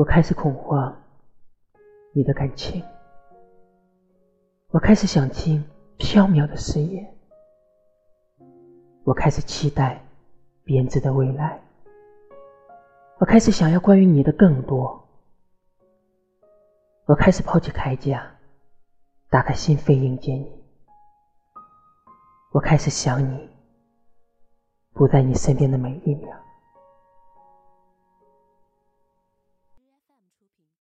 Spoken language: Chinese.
我开始恐慌你的感情。我开始想听缥缈的誓言。我开始期待编织的未来。我开始想要关于你的更多。我开始抛弃铠甲，打开心扉迎接你。我开始想你，不在你身边的每一秒。